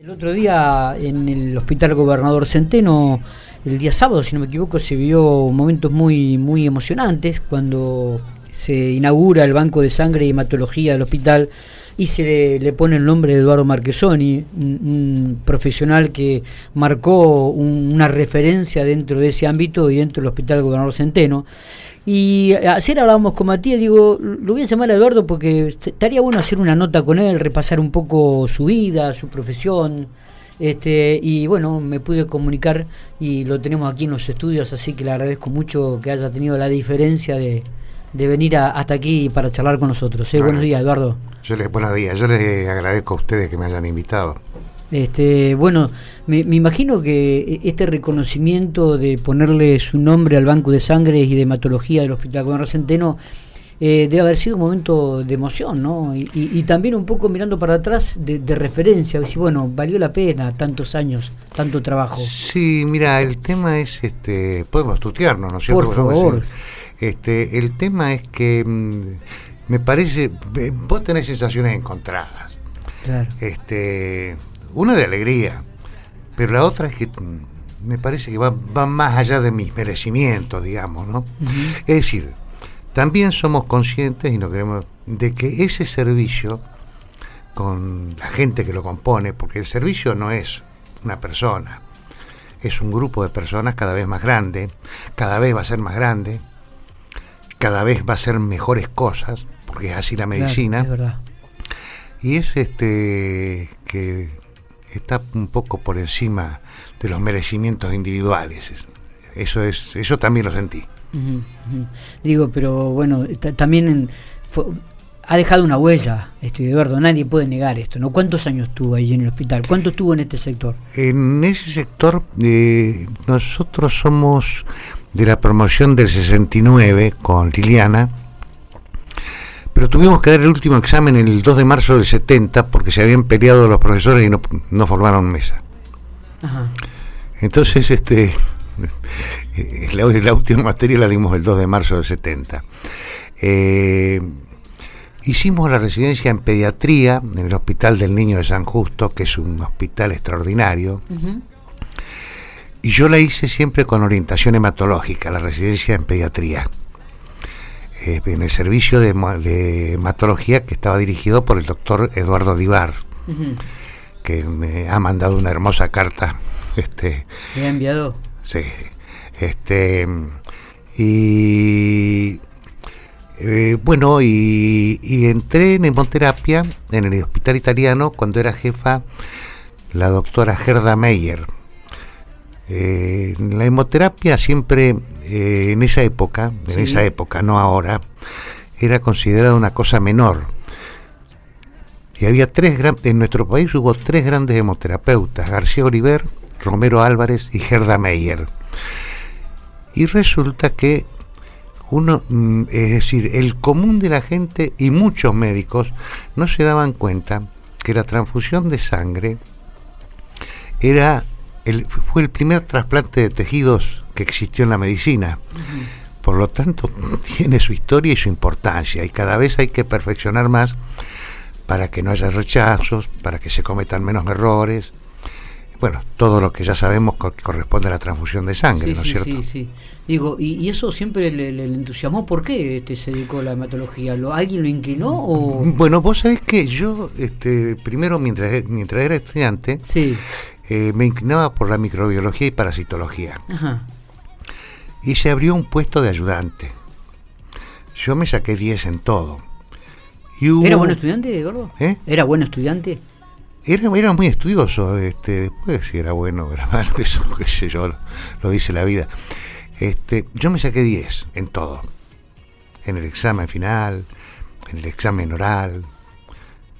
El otro día en el Hospital Gobernador Centeno, el día sábado, si no me equivoco, se vio momentos muy, muy emocionantes cuando se inaugura el banco de sangre y hematología del hospital y se le, pone el nombre de Eduardo Marquesoni, un, profesional que marcó una referencia dentro de ese ámbito y dentro del Hospital Gobernador Centeno. Y ayer hablábamos con Matías, digo, lo voy a llamar a Eduardo porque estaría bueno hacer una nota con él, repasar un poco su vida, su profesión. Este, y bueno, me pude comunicar y lo tenemos aquí en los estudios, así que le agradezco mucho que haya tenido la diferencia de, venir hasta aquí para charlar con nosotros. ¿eh? buenos días, Eduardo. Yo les, buenos días, yo les agradezco a ustedes que me hayan invitado. Este, bueno, me, imagino que este reconocimiento de ponerle su nombre al banco de sangre y de hematología del Hospital Gobernador Centeno eh, debe haber sido un momento de emoción, ¿no? Y, también un poco mirando para atrás de, referencia, decir, bueno, valió la pena tantos años, tanto trabajo. Sí, mira, el tema es, este, podemos estudiarnos, ¿no es cierto? Por favor. Este, el tema es que mm, me parece, eh, vos tenés sensaciones encontradas. Claro. Este, una de alegría, pero la otra es que mm, me parece que va, más allá de mis merecimientos, digamos, ¿no? Es decir, también somos conscientes y no queremos de que ese servicio con la gente que lo compone, porque el servicio no es una persona, es un grupo de personas cada vez más grande, cada vez va a ser más grande, cada vez va a ser mejores cosas, porque es así la medicina. Y es este que está un poco por encima de los merecimientos individuales. Eso es, eso también lo sentí. Digo, pero bueno, también ha dejado una huella, este Eduardo, nadie puede negar esto, ¿no? ¿Cuántos años estuvo ahí en el hospital? ¿Cuánto estuvo en este sector? En ese sector eh, nosotros somos de la promoción del 69 con Liliana, pero tuvimos que dar el último examen el 2 de marzo del 70 porque se habían peleado los profesores y no, formaron mesa. Entonces, este, la, última materia la dimos el 2 de marzo del 70. Eh, hicimos la residencia en pediatría en el Hospital del Niño de San Justo, que es un hospital extraordinario. Y yo la hice siempre con orientación hematológica, la residencia en pediatría. Eh, en el servicio de, hematología que estaba dirigido por el doctor Eduardo Divar, que me ha mandado una hermosa carta. Este, ¿Me ha enviado? Sí. Este, y eh, bueno, y, y, entré en hemoterapia en el hospital italiano cuando era jefa la doctora Gerda Meyer eh, la hemoterapia siempre, eh, en esa época, en esa época, no ahora, era considerada una cosa menor. Y había tres en nuestro país hubo tres grandes hemoterapeutas, García Oliver, Romero Álvarez y Gerda Meyer. Y resulta que uno, mm, es decir, el común de la gente y muchos médicos no se daban cuenta que la transfusión de sangre era fue el primer trasplante de tejidos que existió en la medicina. Por lo tanto, tiene su historia y su importancia y cada vez hay que perfeccionar más para que no haya rechazos, para que se cometan menos errores. Bueno, todo lo que ya sabemos corresponde a la transfusión de sangre, ¿no es cierto? Sí, sí. Digo, y, eso siempre le, entusiasmó. ¿Por qué este, se dedicó a la hematología? ¿Lo, ¿Alguien lo inclinó? O? Bueno, vos sabés que yo, este, primero, mientras, mientras era estudiante, sí. Eh, me inclinaba por la microbiología y parasitología. Y se abrió un puesto de ayudante. Yo me saqué 10 en todo. ¿Era buen estudiante, Gordo? ¿Eh? ¿Era buen estudiante? Era, era muy estudioso. Este, después si era bueno era malo, eso qué sé yo, lo, dice la vida. Este, yo me saqué 10 en todo. En el examen final, en el examen oral.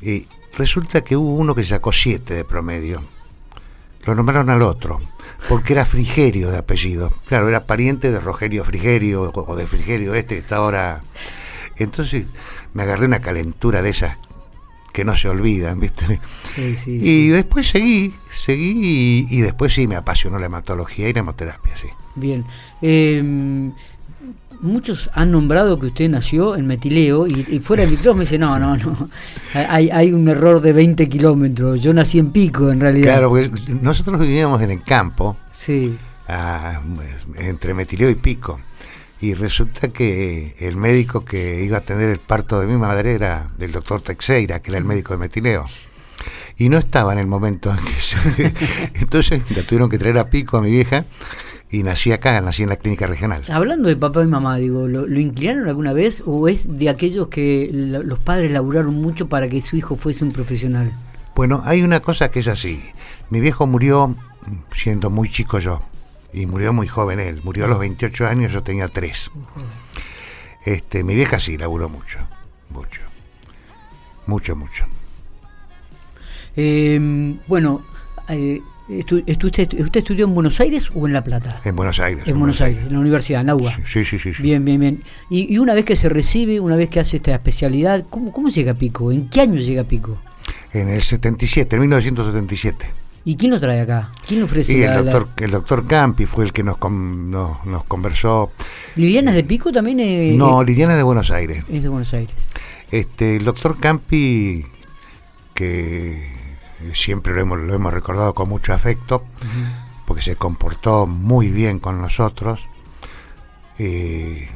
Y resulta que hubo uno que sacó 7 de promedio lo nombraron al otro, porque era Frigerio de apellido. Claro, era pariente de Rogerio Frigerio o de Frigerio este que está ahora. Entonces me agarré una calentura de esas que no se olvidan, ¿viste? y después seguí, seguí y, después sí me apasionó la hematología y la hemoterapia, sí. Bien. Em, muchos han nombrado que usted nació en Metileo y, fuera del micrófono me dice, no, no, no, hay, hay un error de 20 kilómetros, yo nací en Pico en realidad. Claro, porque nosotros vivíamos en el campo, sí. entre Metileo y Pico, y resulta que el médico que iba a atender el parto de mi madre era del doctor Texeira, que era el médico de Metileo. Y no estaba en el momento en que se... Entonces la tuvieron que traer a Pico a mi vieja y nací acá, nací en la clínica regional. Hablando de papá y mamá, digo, ¿lo, inclinaron alguna vez o es de aquellos que los padres laburaron mucho para que su hijo fuese un profesional? Bueno, hay una cosa que es así. Mi viejo murió siendo muy chico yo y murió muy joven él. Murió a los 28 años, yo tenía 3. Este, mi vieja sí laburó mucho, mucho, mucho, mucho. Eh, bueno, eh, ¿Usted, estudió en Buenos Aires o en La Plata? En Buenos Aires. En, Buenos, Aires, en la universidad, en UBA. Sí, sí, sí. Bien, bien, bien. Y, una vez que se recibe, una vez que hace esta especialidad, ¿cómo, ¿cómo llega a Pico? ¿En qué año llega a Pico? En el 77, en 1977. ¿Y quién lo trae acá? ¿Quién lo ofrece? el, doctor, el doctor Campi fue el que nos, nos, conversó. ¿Liliana es de Pico también? no, Liliana es de Buenos Aires. Es de Buenos Aires. Este, el doctor Campi, que siempre lo hemos, lo hemos recordado con mucho afecto, porque se comportó muy bien con nosotros. Eh,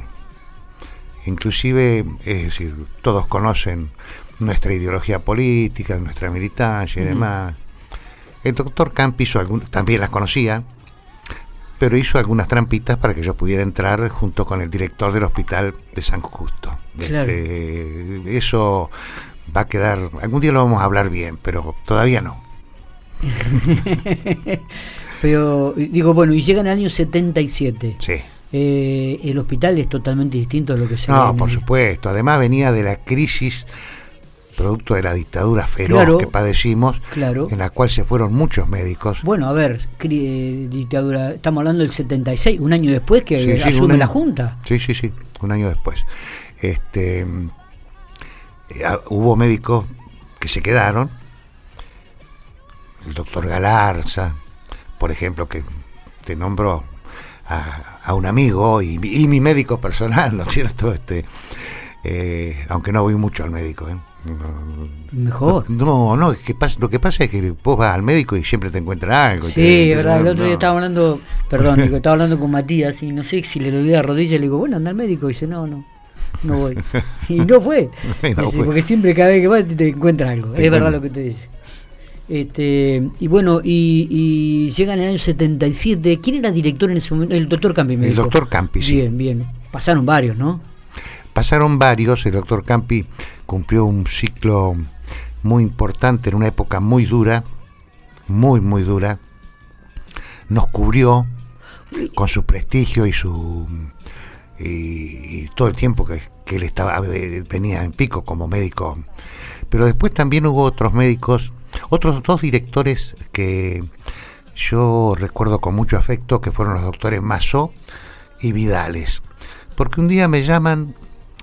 inclusive, es decir, todos conocen nuestra ideología política, nuestra militancia y demás. El doctor Camp hizo algún, también las conocía, pero hizo algunas trampitas para que yo pudiera entrar junto con el director del hospital de San Justo. Este, eso va a quedar, algún día lo vamos a hablar bien, pero todavía no. pero digo, bueno, y llega en el año 77. Sí. Eh, el hospital es totalmente distinto a lo que se No, por supuesto. Además venía de la crisis producto de la dictadura feroz que padecimos, claro. en la cual se fueron muchos médicos. Bueno, a ver, eh, dictadura, estamos hablando del 76, un año después que asume la Junta. Sí, sí, sí, un año después. Este, hubo médicos que se quedaron, el doctor Galarza, por ejemplo, que te nombró a, un amigo y, mi médico personal, ¿no es cierto? Este, eh, aunque no voy mucho al médico. ¿eh? Mejor. No, no, que pasa, lo que pasa es que vos vas al médico y siempre te encuentras algo. Sí, verdad, el otro día estaba hablando, perdón, estaba hablando con Matías y no sé si le dolía la rodilla y le digo, bueno, anda al médico y dice, no, no no voy. Y no fue. porque siempre cada vez que vas te, encuentras algo. es verdad lo que te dice. Este, y bueno, y, y llega en el año 77. ¿Quién era director en ese momento? El doctor Campi. el doctor Campi, sí. Bien, bien. Pasaron varios, ¿no? Pasaron varios. El doctor Campi cumplió un ciclo muy importante en una época muy dura, muy, muy dura. Nos cubrió con su prestigio y su y, todo el tiempo que, él estaba venía en pico como médico. Pero después también hubo otros médicos, otros dos directores que yo recuerdo con mucho afecto, que fueron los doctores Mazo y Vidales. Porque un día me llaman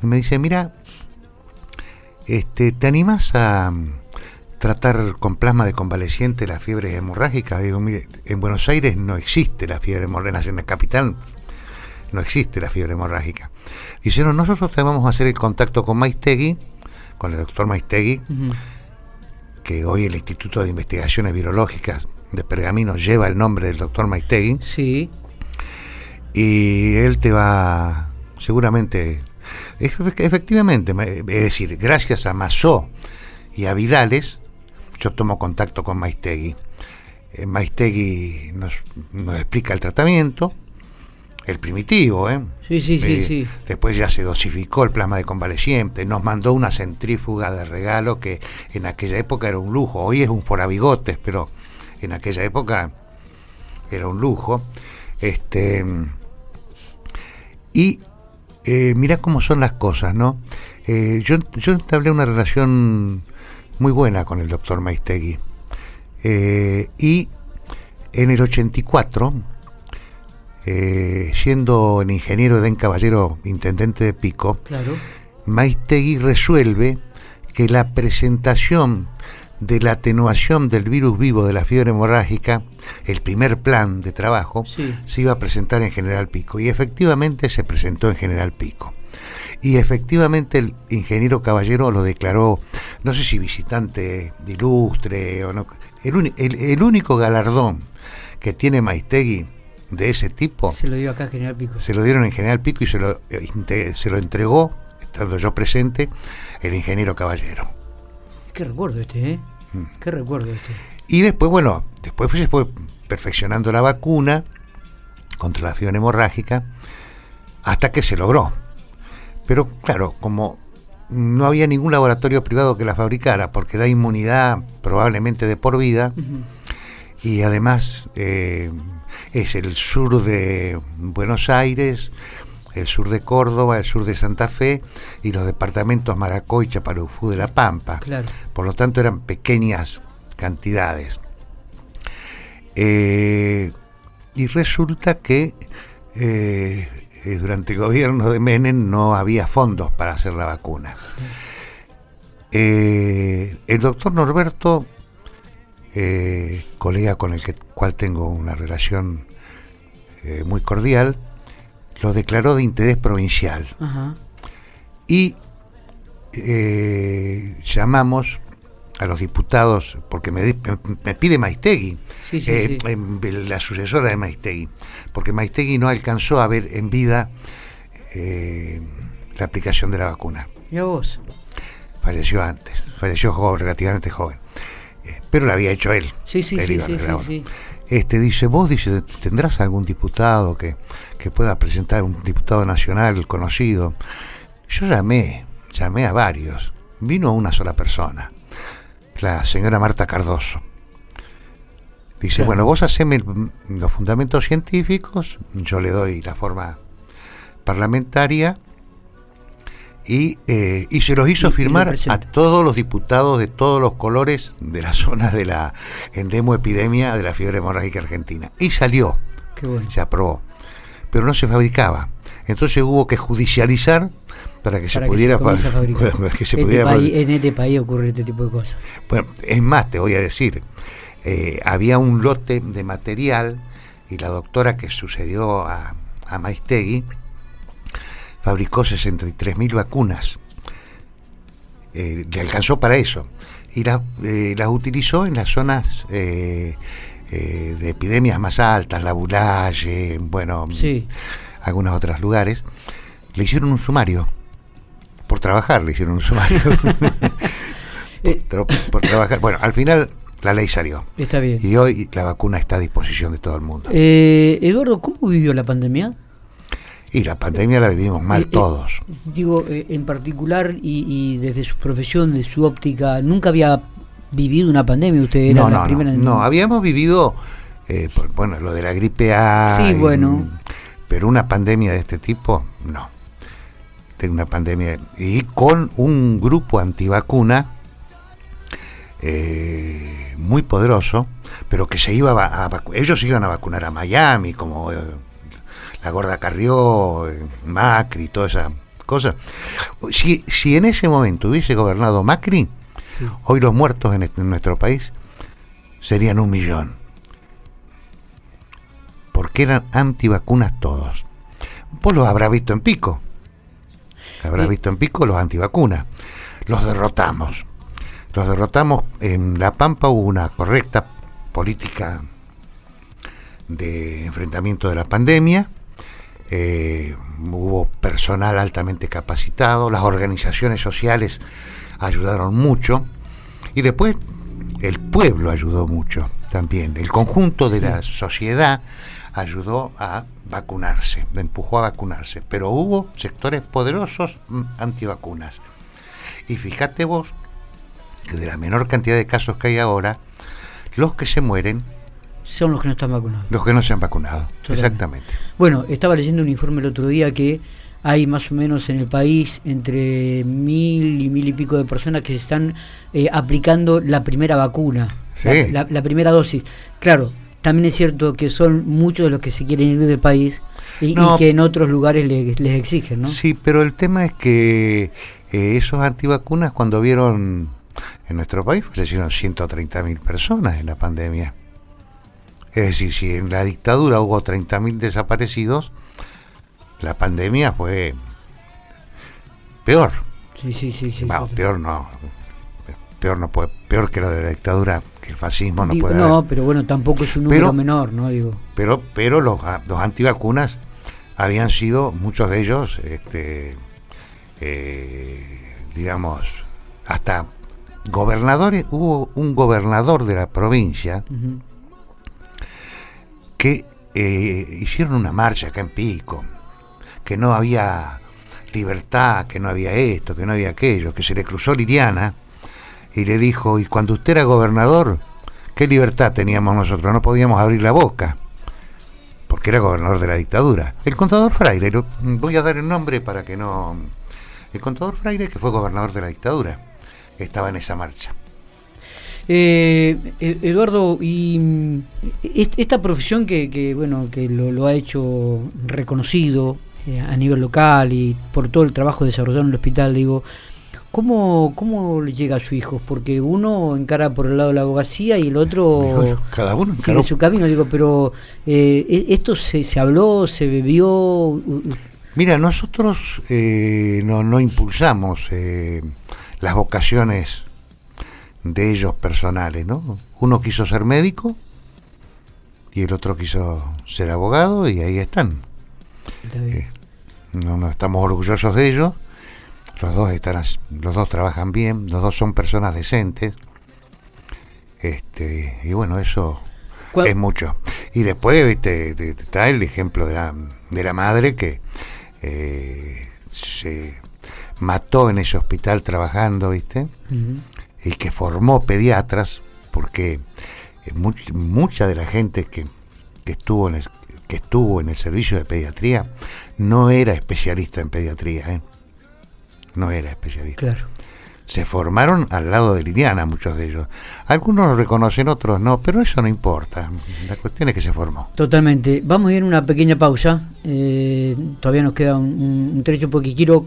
y me dicen, mira, este, ¿te animas a tratar con plasma de convaleciente las fiebres hemorrágicas? Digo, mire, en Buenos Aires no existe la fiebre hemorrágica, en la capital no existe la fiebre hemorrágica. Dijeron, nosotros te vamos a hacer el contacto con Maistegui, con el doctor Maistegui, que hoy el Instituto de Investigaciones Virológicas de Pergamino lleva el nombre del doctor Maistegui. Sí. Y él te va, seguramente, efectivamente, es decir, gracias a Mazó y a Vidales, yo tomo contacto con Maistegui. Eh, Maistegui nos, nos explica el tratamiento, el primitivo, ¿eh? Sí, sí, sí, eh, sí. Después ya se dosificó el plasma de convaleciente, nos mandó una centrífuga de regalo que en aquella época era un lujo, hoy es un forabigotes, pero en aquella época era un lujo. Este, y eh, mira cómo son las cosas, ¿no? Eh, yo, yo entablé una relación muy buena con el doctor Maistegui. y en el 84, eh, siendo el ingeniero Den Caballero intendente de Pico, claro. Maistegui resuelve que la presentación de la atenuación del virus vivo de la fiebre hemorrágica, el primer plan de trabajo, se iba a presentar en General Pico. Y efectivamente se presentó en General Pico. Y efectivamente el ingeniero Caballero lo declaró, no sé si visitante ilustre o no, el, único galardón que tiene Maistegui de ese tipo. Se lo dio acá en General Pico. Se lo dieron en General Pico y se lo, eh, se lo entregó, estando yo presente, el ingeniero Caballero. Qué recuerdo este, ¿eh? Mm. Qué recuerdo este. Y después, bueno, después se fue perfeccionando la vacuna contra la fiebre hemorrágica hasta que se logró. Pero claro, como no había ningún laboratorio privado que la fabricara, porque da inmunidad probablemente de por vida, y además eh, es el sur de Buenos Aires, el sur de Córdoba, el sur de Santa Fe y los departamentos Maracoy y Chaparufú de La Pampa. Por lo tanto eran pequeñas cantidades. Eh, y resulta que eh, eh, durante el gobierno de Menem no había fondos para hacer la vacuna. Eh, el doctor Norberto, eh, colega con el cual tengo una relación muy cordial, lo declaró de interés provincial. Y llamamos a los diputados, porque me, pide Maistegui, eh, em, la sucesora de Maistegui, porque Maistegui no alcanzó a ver en vida eh, la aplicación de la vacuna. ¿Y a vos? Falleció antes, falleció joven, relativamente joven, eh, pero lo había hecho él. Sí, sí, sí, sí, Este dice, vos dice, tendrás algún diputado que, que pueda presentar, un diputado nacional conocido. Yo llamé, llamé a varios, vino una sola persona la señora Marta Cardoso. Dice, bueno, vos haceme los fundamentos científicos, yo le doy la forma parlamentaria y, eh, y se los hizo firmar a todos los diputados de todos los colores de la zona de la endemoepidemia de la fiebre hemorrágica argentina. Y salió, se aprobó, pero no se fabricaba. Entonces hubo que judicializar para que se pudiera en este país ocurre este tipo de cosas. Bueno, es más, te voy a decir, eh, había un lote de material y la doctora que sucedió a, a Maistegui fabricó 63.000 vacunas. Eh, le alcanzó para eso. Y eh, las utilizó en las zonas de epidemias más altas, la Bulaye, bueno, algunos otros lugares. Le hicieron un sumario por trabajar, le hicieron un sumario. Eh, por, trabajar. Bueno, al final la ley salió. Está bien. Y hoy la vacuna está a disposición de todo el mundo. Eh, Eduardo, ¿cómo vivió la pandemia? Y la pandemia la vivimos mal eh, todos. digo, en particular y, desde su profesión, de su óptica, ¿nunca había vivido una pandemia usted? no, no, no, no, habíamos vivido, bueno, lo de la gripe A. Sí, bueno. Pero una pandemia de este tipo, no una pandemia y con un grupo antivacuna eh, muy poderoso, pero que se iba a, ellos iban a vacunar a Miami, como eh, la Gorda Carrió, eh, Macri, toda esa cosa. Si, si en ese momento hubiese gobernado Macri, hoy los muertos en, en nuestro país serían un millón. Porque eran antivacunas todos. Vos los habrás visto en pico habrás visto en Pico, los antivacunas. Los derrotamos. Los derrotamos. En La Pampa hubo una correcta política de enfrentamiento de la pandemia. Eh, hubo personal altamente capacitado, las organizaciones sociales ayudaron mucho y después el pueblo ayudó mucho también, el conjunto de la sociedad ayudó a vacunarse, empujó a vacunarse, pero hubo sectores poderosos mm, antivacunas. Y fíjate vos que de la menor cantidad de casos que hay ahora, los que se mueren son los que no están vacunados. Los que no se han vacunado, exactamente. Bueno, estaba leyendo un informe el otro día que hay más o menos en el país entre mil y mil y pico de personas que se están eh, aplicando la primera vacuna, la, primera dosis. Claro, también es cierto que son muchos de los que se quieren ir del país y, que en otros lugares les, exigen, ¿no? Sí, pero el tema es que eh, esos antivacunas cuando vieron en nuestro país fallecieron 130.000 personas en la pandemia. Es decir, si en la dictadura hubo 30.000 desaparecidos, la pandemia fue peor. Sí, sí, sí. sí, peor no. Peor no puede, peor que lo de la dictadura, que el fascismo no puede. No, pero bueno, tampoco es un número menor, ¿no? Digo. Pero, pero los, los antivacunas habían sido, muchos de ellos, este, eh, digamos, hasta gobernadores, hubo un gobernador de la provincia que eh, hicieron una marcha acá en Pico, que no había libertad, que no había esto, que no había aquello, que se le cruzó Liliana y le dijo, y cuando usted era gobernador, ¿qué libertad teníamos nosotros? No podíamos abrir la boca, porque era gobernador de la dictadura. El contador Fraire, voy a dar el nombre para que no... El contador Fraire, que fue gobernador de la dictadura, estaba en esa marcha. Eh, e-, Eduardo, y mm, esta profesión que, bueno que lo, ha hecho reconocido eh, a nivel local y por todo el trabajo desarrollado en el hospital, digo, ¿cómo, cómo le llega a su hijo? Porque uno encara por el lado de la abogacía y el otro cada uno sigue su camino, digo, pero eh, ¿e-, esto se, se habló, se bebió. Mira, nosotros eh, no, no impulsamos las vocaciones de ellos personales, ¿no? Uno quiso ser médico y el otro quiso ser abogado y ahí están. Eh, no, estamos orgullosos de ellos. Los dos están, los dos trabajan bien, los dos son personas decentes. Este, y bueno, eso es mucho. Y después, viste, está el ejemplo de la, de la madre que eh, se mató en ese hospital trabajando, viste el que formó pediatras, porque eh, mucha de la gente que, estuvo en el, que estuvo en el servicio de pediatría no era especialista en pediatría, ¿eh? no era especialista. Claro. Se formaron al lado de Liliana, muchos de ellos. Algunos lo reconocen, otros no, pero eso no importa. La cuestión es que se formó. Totalmente. Vamos a ir a una pequeña pausa. Eh, todavía nos queda un, un trecho porque quiero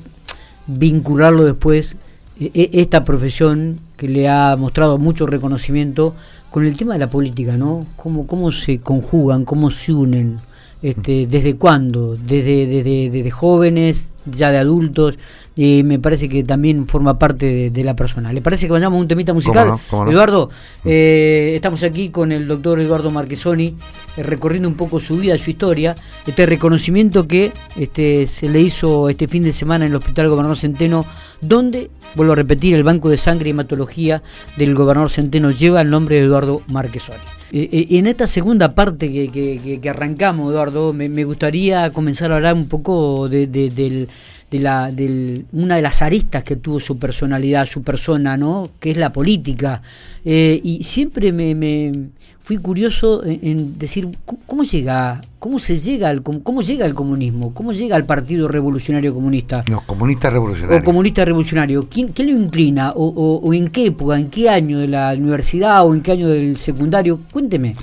vincularlo después esta profesión que le ha mostrado mucho reconocimiento con el tema de la política, ¿no? Cómo, cómo se conjugan, cómo se unen, este, desde cuándo, desde, desde, desde jóvenes, ya de adultos, y me parece que también forma parte de, la persona. ¿Le parece que vayamos a un temita musical? Eduardo, eh, estamos aquí con el doctor Eduardo Marquesoni, eh, recorriendo un poco su vida, su historia, este reconocimiento que este, se le hizo este fin de semana en el Hospital Gobernador Centeno, donde, vuelvo a repetir, el Banco de Sangre y Hematología del Gobernador Centeno lleva el nombre de Eduardo Marquesoni. Eh, en esta segunda parte que, arrancamos, Eduardo, me, gustaría comenzar a hablar un poco de, del de, la, de una de las aristas que tuvo su personalidad, su persona, ¿no? que es la política. Eh, y siempre me, me, fui curioso en, decir ¿cómo, llega, cómo se llega al cómo llega el comunismo, cómo llega al Partido Revolucionario Comunista. No, comunista revolucionario. O comunista revolucionario. ¿Quién, ¿Qué lo inclina? O, o, en qué época? ¿En qué año de la universidad o en qué año del secundario? Cuénteme.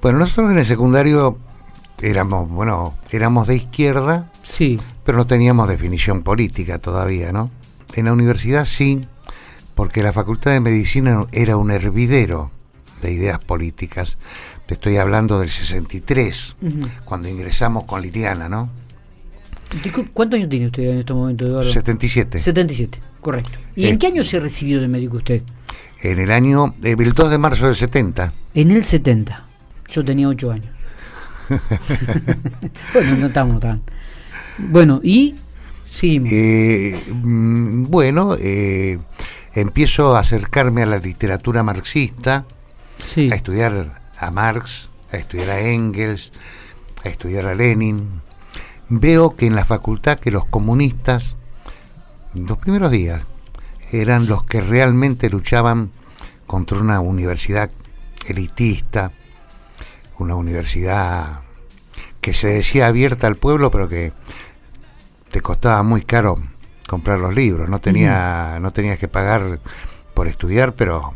Bueno, nosotros en el secundario éramos, bueno, éramos de izquierda, sí. Pero no teníamos definición política todavía, ¿no? En la universidad sí, porque la Facultad de Medicina era un hervidero de ideas políticas. Te estoy hablando del 63, cuando ingresamos con Liliana, ¿no? ¿Cuántos años tiene usted en este momento, Eduardo? 77. 77, correcto. ¿Y en qué año se recibió de médico usted? En el año, eh, el 2 de marzo del 70. En el 70. Yo tenía 8 años. bueno, no estamos tan. Bueno, y sí. Eh, mm, bueno, eh, empiezo a acercarme a la literatura marxista, a estudiar a Marx, a estudiar a Engels, a estudiar a Lenin. Veo que en la facultad que los comunistas, los primeros días, eran los que realmente luchaban contra una universidad elitista, una universidad que se decía abierta al pueblo, pero que te costaba muy caro comprar los libros, no tenía, no tenías que pagar por estudiar, pero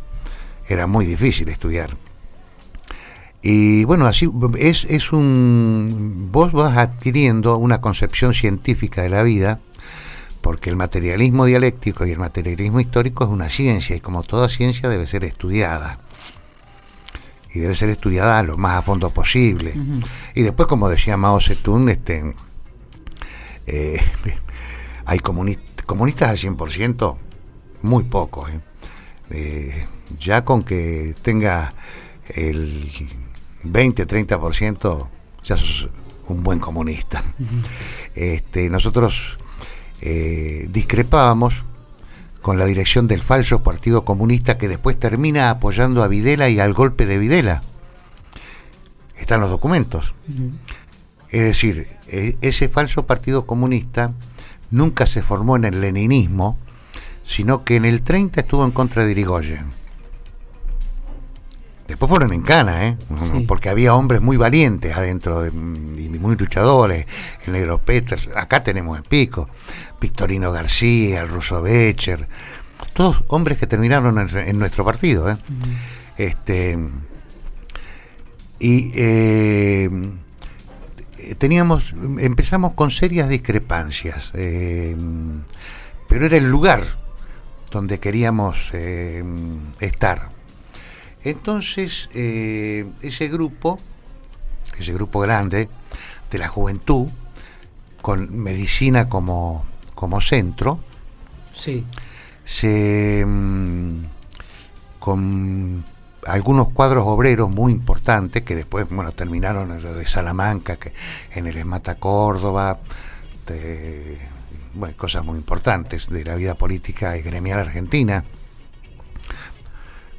era muy difícil estudiar. Y bueno, así es, es un. Vos vas adquiriendo una concepción científica de la vida porque el materialismo dialéctico y el materialismo histórico es una ciencia y como toda ciencia debe ser estudiada. Y debe ser estudiada lo más a fondo posible. Y después, como decía Mao Zedong, este, eh, hay comunistas al 100%, muy pocos. ¿eh? Eh, ya con que tenga el 20-30%, ya sos un buen comunista. este, nosotros discrepábamos con la dirección del falso Partido Comunista que después termina apoyando a Videla y al golpe de Videla. Están los documentos. Es decir, e, ese falso Partido Comunista nunca se formó en el leninismo, sino que en el 30 estuvo en contra de Irigoyen Después fueron en cana, ¿eh? porque había hombres muy valientes adentro y muy luchadores. El negro Peters, acá tenemos el pico, Victorino García, el ruso Becher, todos hombres que terminaron en, nuestro partido. ¿eh? este, y eh, teníamos, empezamos con serias discrepancias, eh, pero era el lugar donde queríamos estar entonces, eh, ese grupo, ese grupo grande de la juventud, con medicina como, como centro, sí. se, mm, con algunos cuadros obreros muy importantes que después bueno terminaron en lo de Salamanca, que en el Esmata Córdoba, bueno, cosas muy importantes de la vida política y gremial argentina.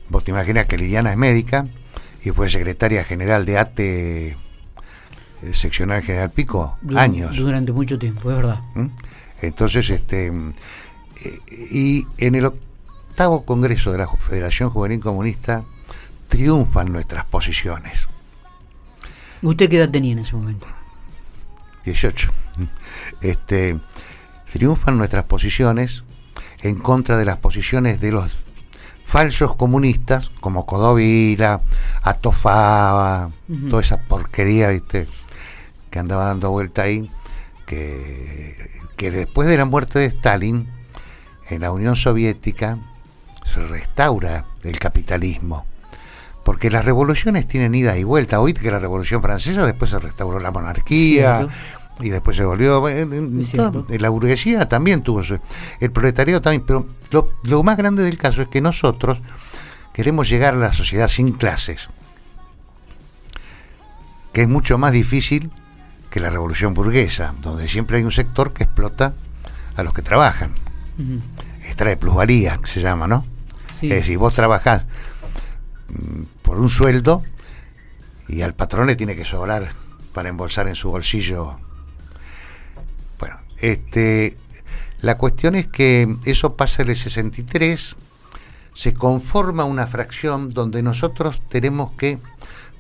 Vos te imaginas que Liliana es médica y fue secretaria general de ATE eh, seccional General Pico años. Durante mucho tiempo, es verdad. ¿Mm? Entonces, este eh, y en el octavo congreso de la Federación Juvenil Comunista triunfan nuestras posiciones. ¿Usted qué edad tenía en ese momento? 18. Este, triunfan nuestras posiciones en contra de las posiciones de los falsos comunistas como Codovila, Atofaba, toda esa porquería, ¿viste? que andaba dando vuelta ahí, que, que después de la muerte de Stalin, en la Unión Soviética se restaura el capitalismo. Porque las revoluciones tienen ida y vuelta. Oíste que la Revolución Francesa después se restauró la monarquía, y después se volvió. la burguesía también tuvo eso. El proletariado también. Pero lo, más grande del caso es que nosotros queremos llegar a la sociedad sin clases, que es mucho más difícil que la revolución burguesa, donde siempre hay un sector que explota a los que trabajan. Extrae plusvalía, que se llama, ¿no? Es decir, vos trabajás por un sueldo y al patrón le tiene que sobrar para embolsar en su bolsillo. Este, la cuestión es que eso pasa en el 63, se conforma una fracción donde nosotros tenemos que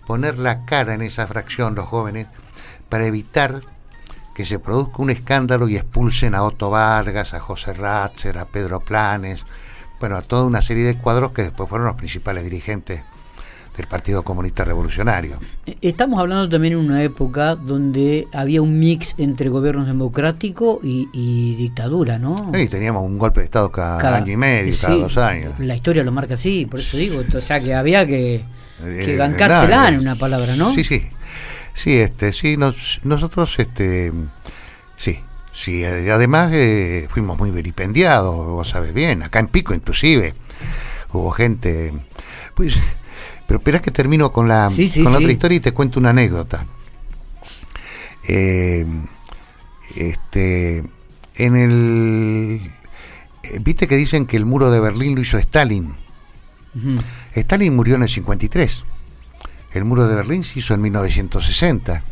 poner la cara en esa fracción, los jóvenes, para evitar que se produzca un escándalo y expulsen a Otto Vargas, a José Ratzer, a Pedro Planes, bueno, a toda una serie de cuadros que después fueron los principales dirigentes del Partido Comunista Revolucionario. Estamos hablando también en una época donde había un mix entre gobierno democrático y, dictadura, ¿no? Sí, teníamos un golpe de Estado cada, año y medio, cada dos años. La historia lo marca así, por eso digo, o sea que había que, eh, que bancársela en una palabra, ¿no? Sí, sí. Sí, este, sí, nosotros, este, sí, sí, además eh, fuimos muy vilipendiados, vos sabes bien, acá en Pico inclusive, hubo gente, pues pero espera que termino con la, otra historia y te cuento una anécdota. Eh, este, en el. Eh, Viste que dicen que el muro de Berlín lo hizo Stalin. Stalin murió en el 53. El muro de Berlín se hizo en 1960.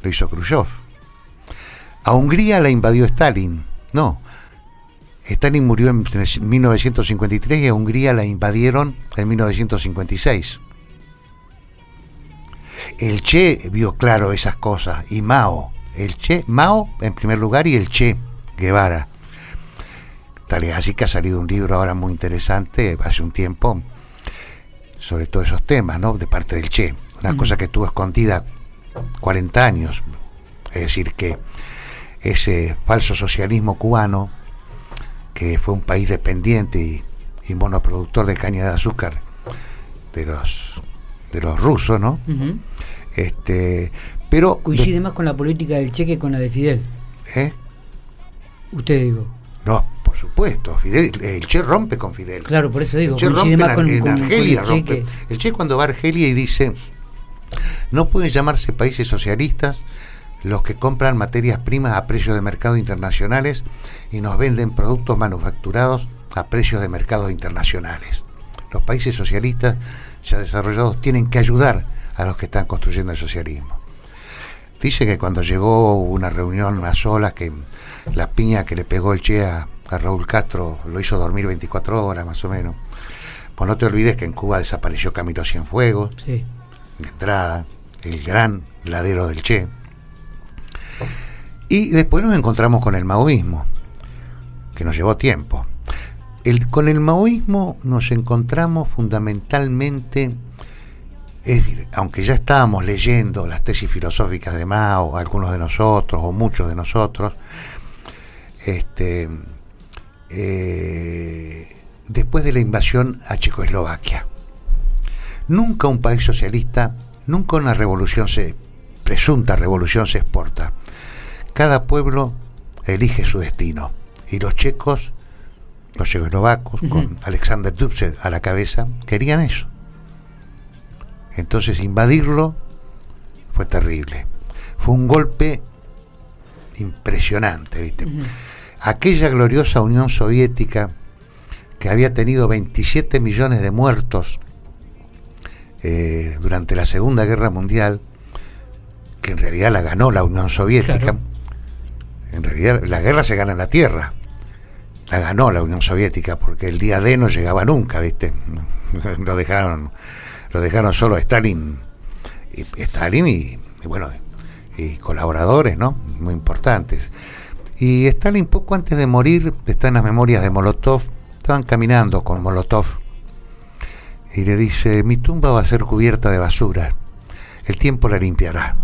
Lo hizo Khrushchev. A Hungría la invadió Stalin. No, Stalin murió en 1953 y a Hungría la invadieron en 1956. El Che vio claro esas cosas y Mao, el Che, Mao en primer lugar y el Che Guevara. Tal es así que ha salido un libro ahora muy interesante hace un tiempo sobre todos esos temas, ¿no? De parte del Che. Una cosa que estuvo escondida 40 años. Es decir, que ese falso socialismo cubano, que fue un país dependiente y, y monoproductor de caña de azúcar de los de los rusos, ¿no? Este, pero coincide más con la política del Che que con la de Fidel. ¿Eh? Usted digo. No, por supuesto, Fidel, el Che rompe con Fidel. Claro, por eso digo, el Che coincide más con, en con- Argelia rompe. El Che cuando va a Argelia y dice, no pueden llamarse países socialistas los que compran materias primas a precios de mercado internacionales y nos venden productos manufacturados a precios de mercados internacionales. Los países socialistas ya desarrollados tienen que ayudar a los que están construyendo el socialismo. Dice que cuando llegó hubo una reunión a solas que la piña que le pegó el Che a, a Raúl Castro lo hizo dormir 24 horas más o menos. Pues no te olvides que en Cuba desapareció Camilo Cienfuegos, Sí. de entrada, el gran ladero del Che. Y después nos encontramos con el maoísmo, que nos llevó tiempo. Con el maoísmo nos encontramos fundamentalmente, es decir, aunque ya estábamos leyendo las tesis filosóficas de Mao, algunos de nosotros o muchos de nosotros, este, eh, después de la invasión a Checoslovaquia. Nunca un país socialista, nunca una revolución se, presunta revolución se exporta. Cada pueblo elige su destino. Y los checos, los checoslovacos, con Alexander Dubček a la cabeza, querían eso. Entonces invadirlo fue terrible. Fue un golpe impresionante, ¿viste? Aquella gloriosa Unión Soviética que había tenido 27 millones de muertos eh, durante la Segunda Guerra Mundial, que en realidad la ganó la Unión Soviética. Claro. En realidad la guerra se gana en la tierra. La ganó la Unión Soviética porque el día D no llegaba nunca, ¿viste? Lo dejaron, lo dejaron solo Stalin, y, Stalin y bueno, y colaboradores, ¿no? Muy importantes. Y Stalin poco antes de morir, está en las memorias de Molotov, estaban caminando con Molotov y le dice, mi tumba va a ser cubierta de basura, el tiempo la limpiará.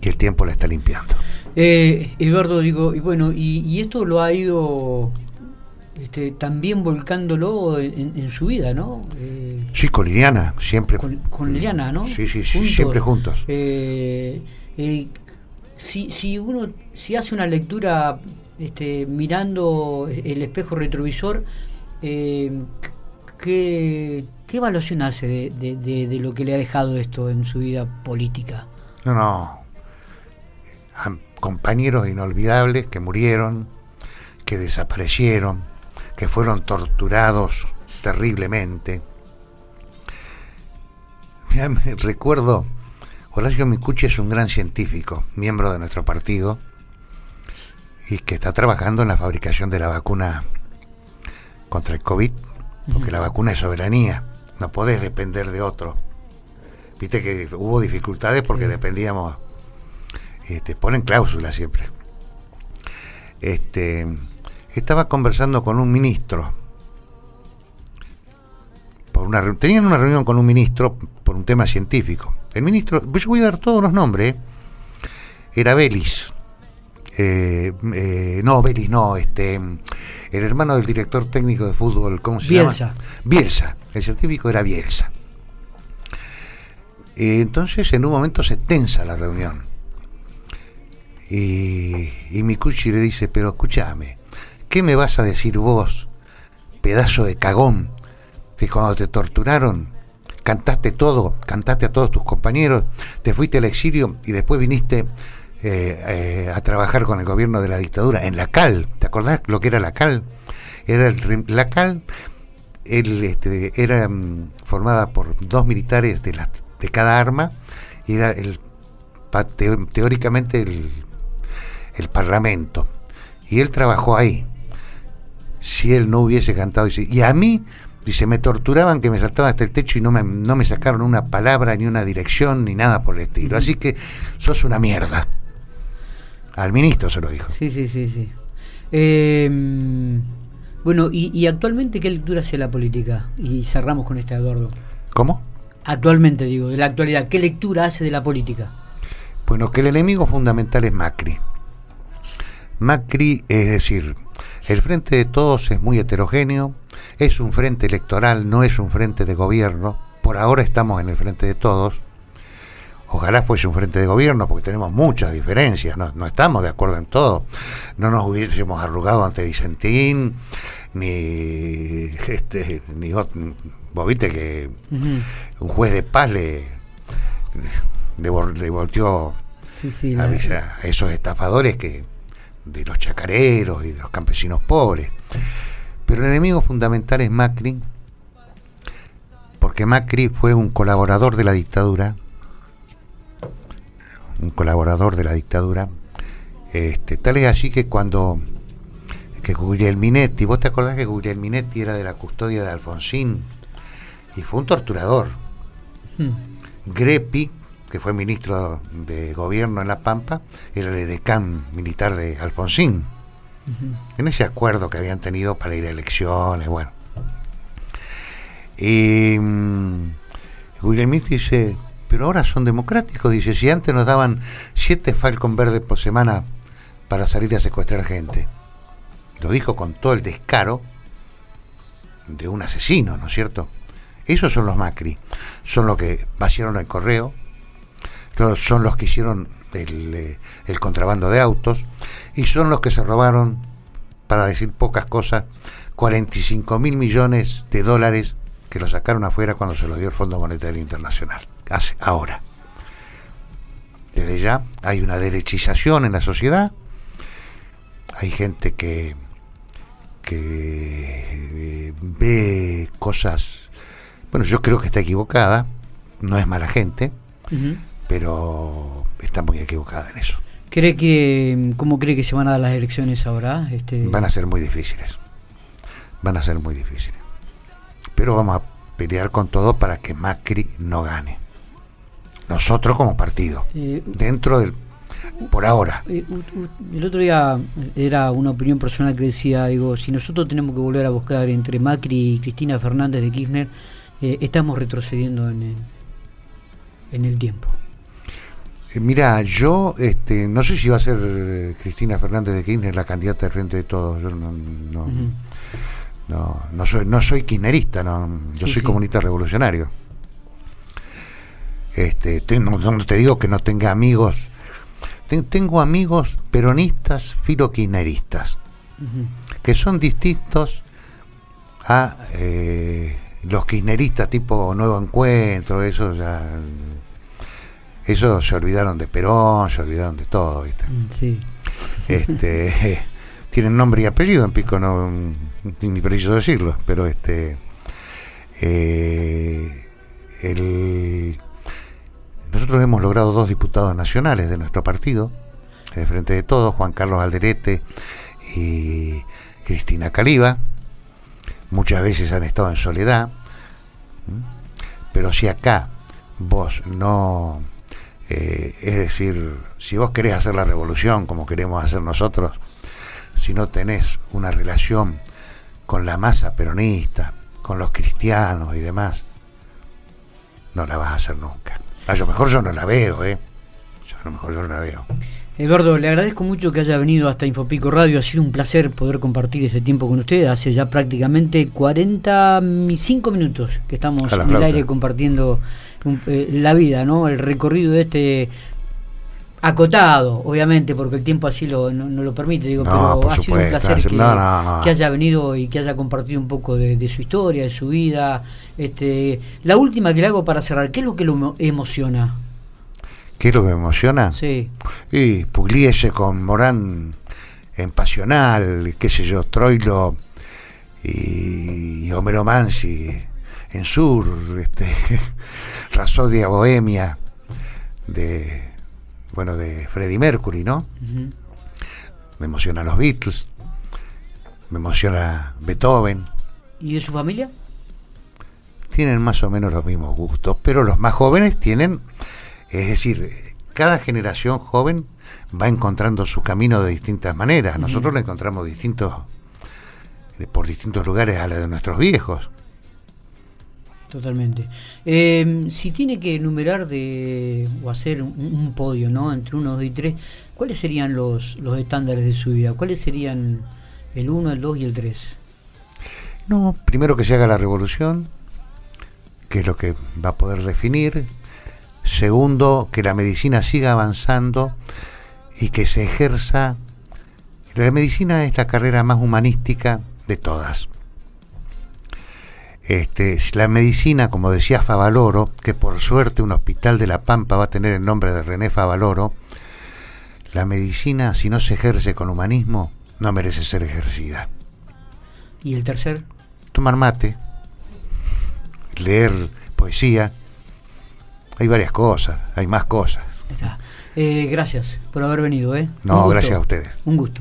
Y el tiempo la está limpiando. Eh, Eduardo, digo, y bueno, y, y esto lo ha ido este, también volcándolo en, en su vida, ¿no? Eh, Sí, con Liliana, siempre. con, con Liliana, ¿no? Sí, sí, sí, siempre juntos. Eh, eh, si, si uno si hace una lectura este, mirando el espejo retrovisor, eh, ¿qué, ¿qué evaluación hace de, de- de- de lo que le ha dejado esto en su vida política? No, no. Compañeros inolvidables que murieron, que desaparecieron, que fueron torturados terriblemente. Mirá, me recuerdo, Horacio Micucci es un gran científico, miembro de nuestro partido, y que está trabajando en la fabricación de la vacuna contra el COVID, porque la vacuna es soberanía, no podés depender de otro. Viste que hubo dificultades porque Sí. dependíamos, este, ponen cláusulas siempre. Este, estaba conversando con un ministro, por una, reu- tenían una reunión con un ministro por un tema científico. El ministro, yo voy a dar todos los nombres, ¿eh? era Belis. Eh, eh, no, Belis no, este, el hermano del director técnico de fútbol, ¿cómo se Bielsa. llama? Bielsa. El científico era Bielsa. Eh, entonces en un momento se tensa la reunión. Y, y Micucci le dice, pero escúchame, ¿qué me vas a decir vos, pedazo de cagón, que cuando te torturaron, cantaste todo, cantaste a todos tus compañeros, te fuiste al exilio y después viniste eh, eh, a trabajar con el gobierno de la dictadura en la CAL? ¿Te acordás lo que era la CAL? Era el, la CAL él, este, era mm, formada por dos militares de, cada arma y era el teóricamente el, el parlamento y él trabajó ahí si él no hubiese cantado dice, y a mí dice me torturaban que me saltaba hasta el techo y no me, no me sacaron una palabra ni una dirección ni nada por el estilo así que sos una mierda al ministro se lo dijo Sí, sí, sí, sí. Eh, bueno, y, y actualmente qué lectura hace la política? Y cerramos con este, Eduardo. ¿cómo? Actualmente, digo, de la actualidad, ¿qué lectura hace de la política? Bueno, que el enemigo fundamental es Macri. Macri, es decir, el frente de todos es muy heterogéneo, es un frente electoral, no es un frente de gobierno, por ahora estamos en el frente de todos, ojalá fuese un frente de gobierno porque tenemos muchas diferencias, no, estamos de acuerdo en todo, no nos hubiésemos arrugado ante Vicentín, ni este, ni vos, viste que un juez de paz le, le, volteó a, esos estafadores que de los chacareros y de los campesinos pobres. Pero el enemigo fundamental es Macri, porque Macri fue un colaborador de la dictadura, un colaborador de la dictadura, este, tal es así que cuando que Guglielminetti, ¿vos te acordás que Guglielminetti era de la custodia de Alfonsín? Y fue un torturador. Hmm. Greppi, que fue ministro de gobierno en La Pampa, era el decán militar de Alfonsín. En ese acuerdo que habían tenido para ir a elecciones, bueno. Y um, dice, pero ahora son democráticos, dice, si antes nos daban siete Falcon verdes por semana para salir a secuestrar gente. Lo dijo con todo el descaro de un asesino, ¿no es cierto? Esos son los Macri, son los que vaciaron el correo, son los que hicieron eh, el, contrabando de autos y son los que se robaron, para decir pocas cosas, 45 mil millones de dólares que lo sacaron afuera cuando se lo dio el Fondo Monetario Internacional, hace ahora. Desde ya hay una derechización en la sociedad, hay gente que, que eh, ve cosas, bueno, yo creo que está equivocada, no es mala gente, pero está muy equivocada en eso. ¿Cree que, ¿Cómo cree que se van a dar las elecciones ahora? Este... Van a ser muy difíciles. Van a ser muy difíciles. Pero vamos a pelear con todo para que Macri no gane. Nosotros como partido. Eh, dentro del... Por ahora. Eh, el otro día era una opinión personal que decía, digo, si nosotros tenemos que volver a buscar entre Macri y Cristina Fernández de Kirchner, eh, estamos retrocediendo en el, en el tiempo. Eh, mira, yo este, no sé si va a ser eh, Cristina Fernández de Kirchner la candidata de frente de todos. Yo no, no, soy, no soy kirchnerista, no, yo soy comunista revolucionario. Este, no, te digo que no tenga amigos. tengo amigos peronistas filokirchneristas, que son distintos a eh, los kirchneristas tipo Nuevo Encuentro, eso ya eso se olvidaron de Perón, se olvidaron de todo, ¿viste? Mm, sí. Este, tienen nombre y apellido en Pico, no ni preciso decirlo, pero este eh, nosotros hemos logrado dos diputados nacionales de nuestro partido, de frente de todos, Juan Carlos Alderete y Cristina Caliba. Muchas veces han estado en soledad, pero si acá vos no eh, es decir, si vos querés hacer la revolución como queremos hacer nosotros, si no tenés una relación con la masa peronista, con los cristianos y demás, no la vas a hacer nunca. A lo mejor yo no la veo, ¿eh? a lo mejor yo no la veo. Eduardo, le agradezco mucho que haya venido hasta Infopico Radio. Ha sido un placer poder compartir ese tiempo con usted. Hace ya prácticamente 45 minutos que estamos en el aire compartiendo eh, la vida, ¿no? El recorrido de este acotado, obviamente, porque el tiempo así lo, no, lo permite, digo, pero ha sido un placer que, haya venido y que haya compartido un poco de, su historia, de su vida. Este, la última que le hago para cerrar, ¿qué es lo que lo emociona? ¿Qué es lo que me emociona? Sí. Y Pugliese con Morán en Pasional, qué sé yo, Troilo y, y Homero Mansi en Sur, este, Rasodia Bohemia de bueno de Freddie Mercury, ¿no? Me emociona los Beatles, me emociona Beethoven. ¿Y de su familia? Tienen más o menos los mismos gustos, pero los más jóvenes tienen, es decir, cada generación joven va encontrando su camino de distintas maneras. Nosotros lo encontramos distintos por distintos lugares a la de nuestros viejos. Totalmente. Eh, si tiene que enumerar de, o hacer un, podio, ¿no? Entre uno, dos y tres, ¿cuáles serían los, los estándares de su vida? ¿Cuáles serían el uno, el dos y el tres? No, primero que se haga la revolución, que es lo que va a poder definir. Segundo, que la medicina siga avanzando y que se ejerza. La medicina es la carrera más humanística de todas. Este, la medicina, como decía Favaloro, que por suerte un hospital de La Pampa va a tener el nombre de René Favaloro, la medicina, si no se ejerce con humanismo, no merece ser ejercida. ¿Y el tercer? Tomar mate, leer poesía. Hay varias cosas, hay más cosas. Eh, gracias por haber venido. ¿eh? No, gracias a ustedes. Un gusto.